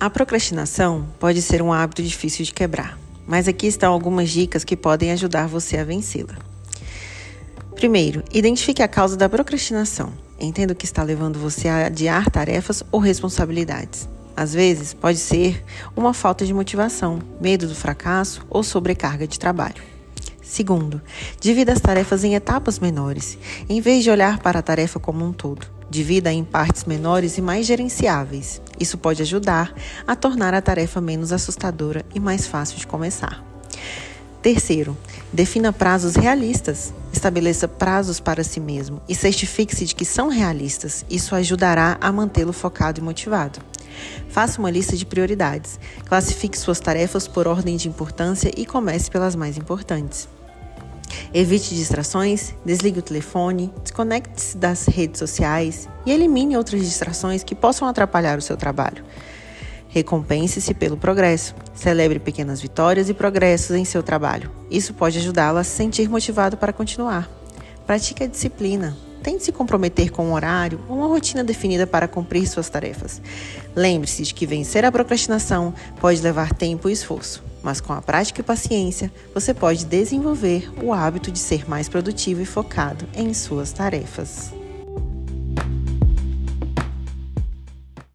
A procrastinação pode ser um hábito difícil de quebrar, mas aqui estão algumas dicas que podem ajudar você a vencê-la. Primeiro, identifique a causa da procrastinação. Entenda o que está levando você a adiar tarefas ou responsabilidades. Às vezes, pode ser uma falta de motivação, medo do fracasso ou sobrecarga de trabalho. Segundo, divida as tarefas em etapas menores, em vez de olhar para a tarefa como um todo. Divida em partes menores e mais gerenciáveis. Isso pode ajudar a tornar a tarefa menos assustadora e mais fácil de começar. Terceiro, defina prazos realistas. Estabeleça prazos para si mesmo e certifique-se de que são realistas. Isso ajudará a mantê-lo focado e motivado. Faça uma lista de prioridades. Classifique suas tarefas por ordem de importância e comece pelas mais importantes. Evite distrações, desligue o telefone, desconecte-se das redes sociais e elimine outras distrações que possam atrapalhar o seu trabalho. Recompense-se pelo progresso. Celebre pequenas vitórias e progressos em seu trabalho. Isso pode ajudá-lo a se sentir motivado para continuar. Pratique a disciplina. Tente se comprometer com um horário ou uma rotina definida para cumprir suas tarefas. Lembre-se de que vencer a procrastinação pode levar tempo e esforço, mas com a prática e paciência, você pode desenvolver o hábito de ser mais produtivo e focado em suas tarefas.